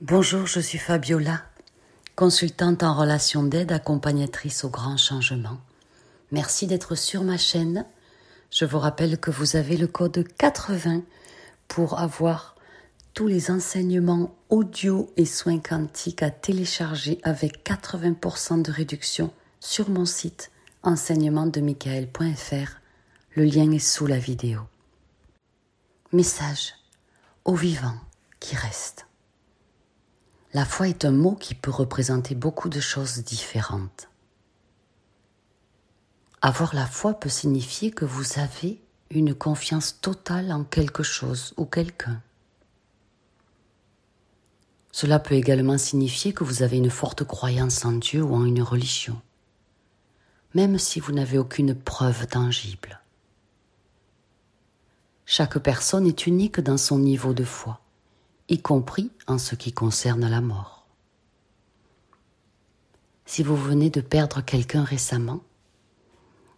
Bonjour, je suis Fabiola, consultante en relation d'aide, accompagnatrice au grand changement. Merci d'être sur ma chaîne. Je vous rappelle que vous avez le code 80 pour avoir tous les enseignements audio et soins quantiques à télécharger avec 80% de réduction sur mon site enseignementdemichael.fr. Le lien est sous la vidéo. Message aux vivants qui restent. La foi est un mot qui peut représenter beaucoup de choses différentes. Avoir la foi peut signifier que vous avez une confiance totale en quelque chose ou quelqu'un. Cela peut également signifier que vous avez une forte croyance en Dieu ou en une religion, même si vous n'avez aucune preuve tangible. Chaque personne est unique dans son niveau de foi y compris en ce qui concerne la mort. Si vous venez de perdre quelqu'un récemment,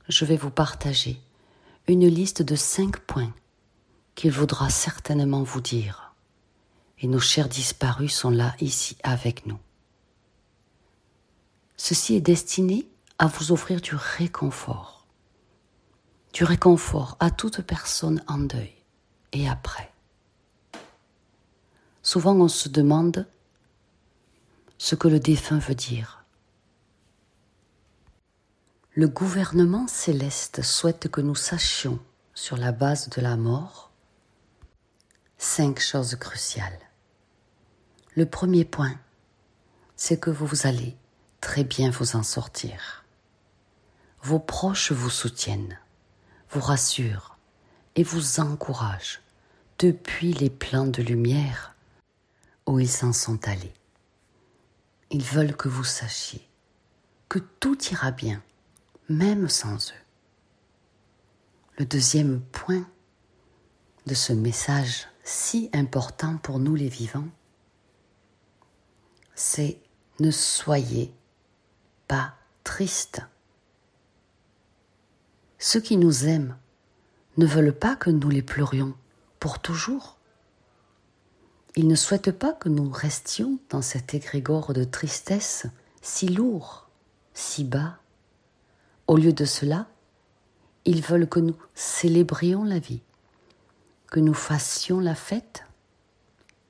je vais vous partager une liste de cinq points qu'il vaudra certainement vous dire. Et nos chers disparus sont là, ici, avec nous. Ceci est destiné à vous offrir du réconfort. Du réconfort à toute personne en deuil et après. Souvent on se demande ce que le défunt veut dire. Le gouvernement céleste souhaite que nous sachions, sur la base de la mort, cinq choses cruciales. Le premier point, c'est que vous allez très bien vous en sortir. Vos proches vous soutiennent, vous rassurent et vous encouragent depuis les plans de lumière où ils s'en sont allés. Ils veulent que vous sachiez que tout ira bien, même sans eux. Le deuxième point de ce message si important pour nous les vivants, c'est ne soyez pas tristes. Ceux qui nous aiment ne veulent pas que nous les pleurions pour toujours. Il ne souhaite pas que nous restions dans cet égrégore de tristesse si lourd, si bas. Au lieu de cela, ils veulent que nous célébrions la vie, que nous fassions la fête.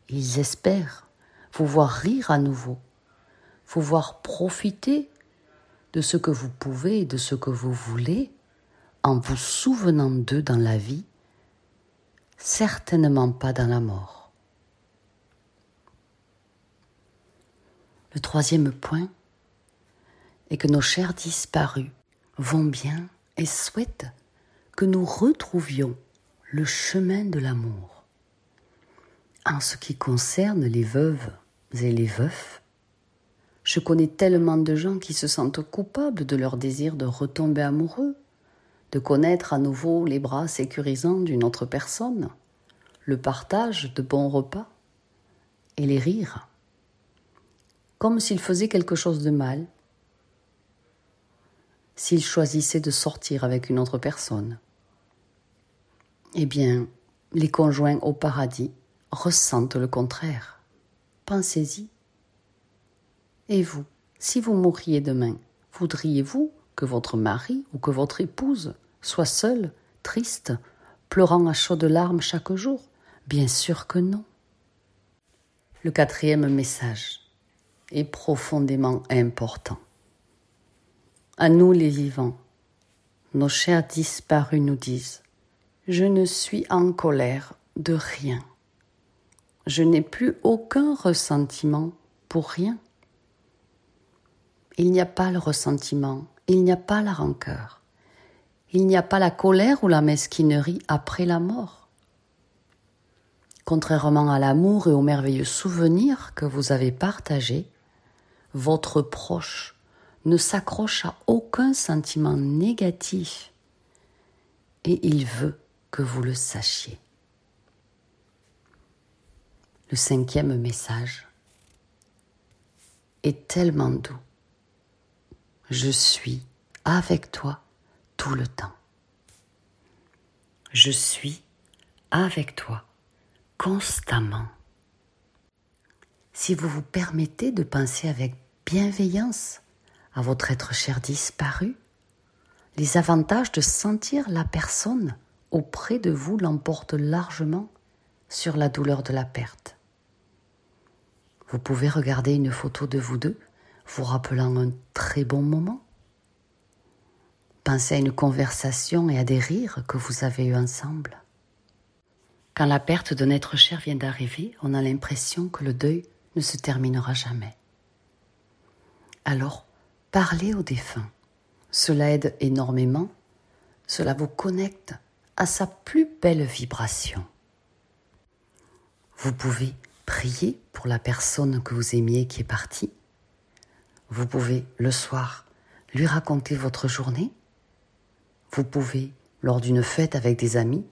Ils espèrent vous voir rire à nouveau, vous voir profiter de ce que vous pouvez et de ce que vous voulez en vous souvenant d'eux dans la vie, certainement pas dans la mort. Le troisième point est que nos chers disparus vont bien et souhaitent que nous retrouvions le chemin de l'amour. En ce qui concerne les veuves et les veufs, je connais tellement de gens qui se sentent coupables de leur désir de retomber amoureux, de connaître à nouveau les bras sécurisants d'une autre personne, le partage de bons repas et les rires comme s'il faisait quelque chose de mal, s'il choisissait de sortir avec une autre personne. Eh bien, les conjoints au paradis ressentent le contraire. Pensez-y. Et vous, si vous mourriez demain, voudriez-vous que votre mari ou que votre épouse soit seul, triste, pleurant à chaudes larmes chaque jour? Bien sûr que non. Le quatrième message est profondément important. À nous les vivants, nos chers disparus nous disent Je ne suis en colère de rien. Je n'ai plus aucun ressentiment pour rien. Il n'y a pas le ressentiment, il n'y a pas la rancœur, il n'y a pas la colère ou la mesquinerie après la mort. Contrairement à l'amour et aux merveilleux souvenirs que vous avez partagés, votre proche ne s'accroche à aucun sentiment négatif et il veut que vous le sachiez. Le cinquième message est tellement doux. Je suis avec toi tout le temps. Je suis avec toi constamment. si vous vous permettez de penser avec bienveillance à votre être cher disparu, les avantages de sentir la personne auprès de vous l'emportent largement sur la douleur de la perte. Vous pouvez regarder une photo de vous deux, vous rappelant un très bon moment. Pensez à une conversation et à des rires que vous avez eus ensemble. Quand la perte d'un être cher vient d'arriver, on a l'impression que le deuil ne se terminera jamais. Alors, parlez aux défunts. Cela aide énormément. Cela vous connecte à sa plus belle vibration. Vous pouvez prier pour la personne que vous aimiez qui est partie. Vous pouvez, le soir, lui raconter votre journée. Vous pouvez, lors d'une fête avec des amis,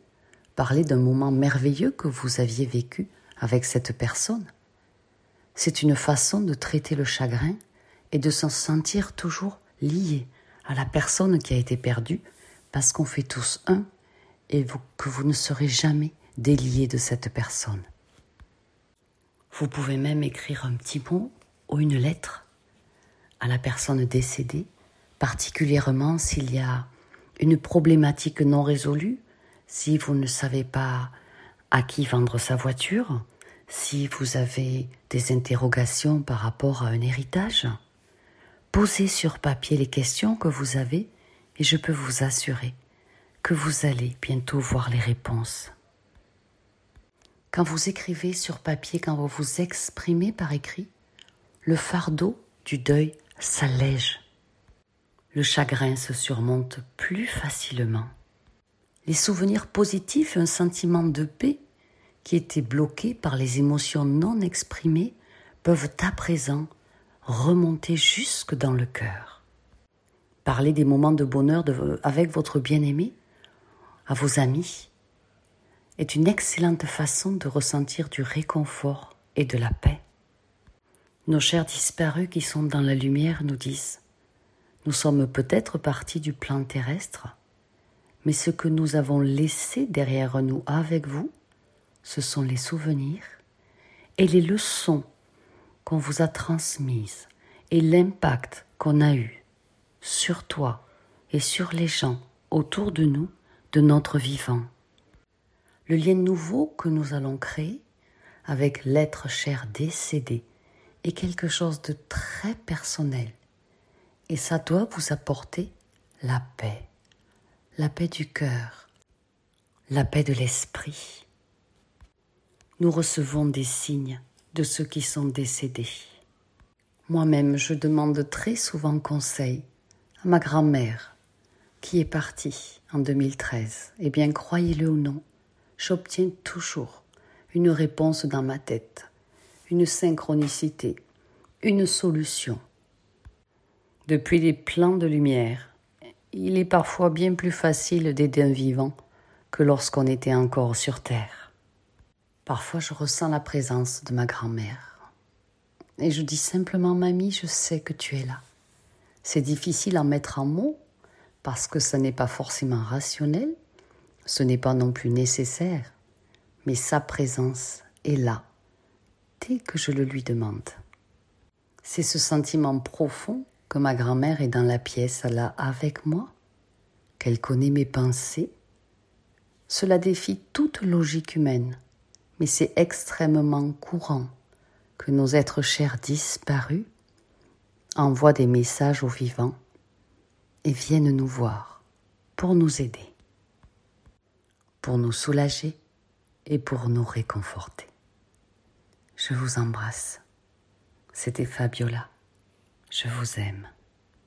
parler d'un moment merveilleux que vous aviez vécu avec cette personne. C'est une façon de traiter le chagrin et de s'en sentir toujours lié à la personne qui a été perdue, parce qu'on fait tous un et que vous ne serez jamais délié de cette personne. Vous pouvez même écrire un petit mot ou une lettre à la personne décédée, particulièrement s'il y a une problématique non résolue, si vous ne savez pas à qui vendre sa voiture, si vous avez des interrogations par rapport à un héritage, posez sur papier les questions que vous avez et je peux vous assurer que vous allez bientôt voir les réponses. Quand vous écrivez sur papier, quand vous vous exprimez par écrit, le fardeau du deuil s'allège. Le chagrin se surmonte plus facilement. Les souvenirs positifs et un sentiment de paix qui étaient bloqués par les émotions non exprimées peuvent à présent remonter jusque dans le cœur. Parlez des moments de bonheur avec votre bien-aimé, à vos amis, est une excellente façon de ressentir du réconfort et de la paix. Nos chers disparus qui sont dans la lumière nous disent Nous sommes peut-être partis du plan terrestre, mais ce que nous avons laissé derrière nous avec vous, ce sont les souvenirs et les leçons qu'on vous a transmises et l'impact qu'on a eu sur toi et sur les gens autour de nous de notre vivant. Le lien nouveau que nous allons créer avec l'être cher décédé est quelque chose de très personnel et ça doit vous apporter la paix, la paix du cœur, la paix de l'esprit nous recevons des signes de ceux qui sont décédés. Moi-même, je demande très souvent conseil à ma grand-mère, qui est partie en 2013. Eh bien, croyez-le ou non, j'obtiens toujours une réponse dans ma tête, une synchronicité, une solution. Depuis les plans de lumière, il est parfois bien plus facile d'aider un vivant que lorsqu'on était encore sur Terre. Parfois, je ressens la présence de ma grand-mère. Et je dis simplement, mamie, je sais que tu es là. C'est difficile à mettre en mots parce que ce n'est pas forcément rationnel, ce n'est pas non plus nécessaire, mais sa présence est là dès que je le lui demande. C'est ce sentiment profond que ma grand-mère est dans la pièce là avec moi, qu'elle connaît mes pensées. Cela défie toute logique humaine mais c'est extrêmement courant que nos êtres chers disparus envoient des messages aux vivants et viennent nous voir pour nous aider, pour nous soulager et pour nous réconforter. Je vous embrasse. C'était Fabiola. Je vous aime.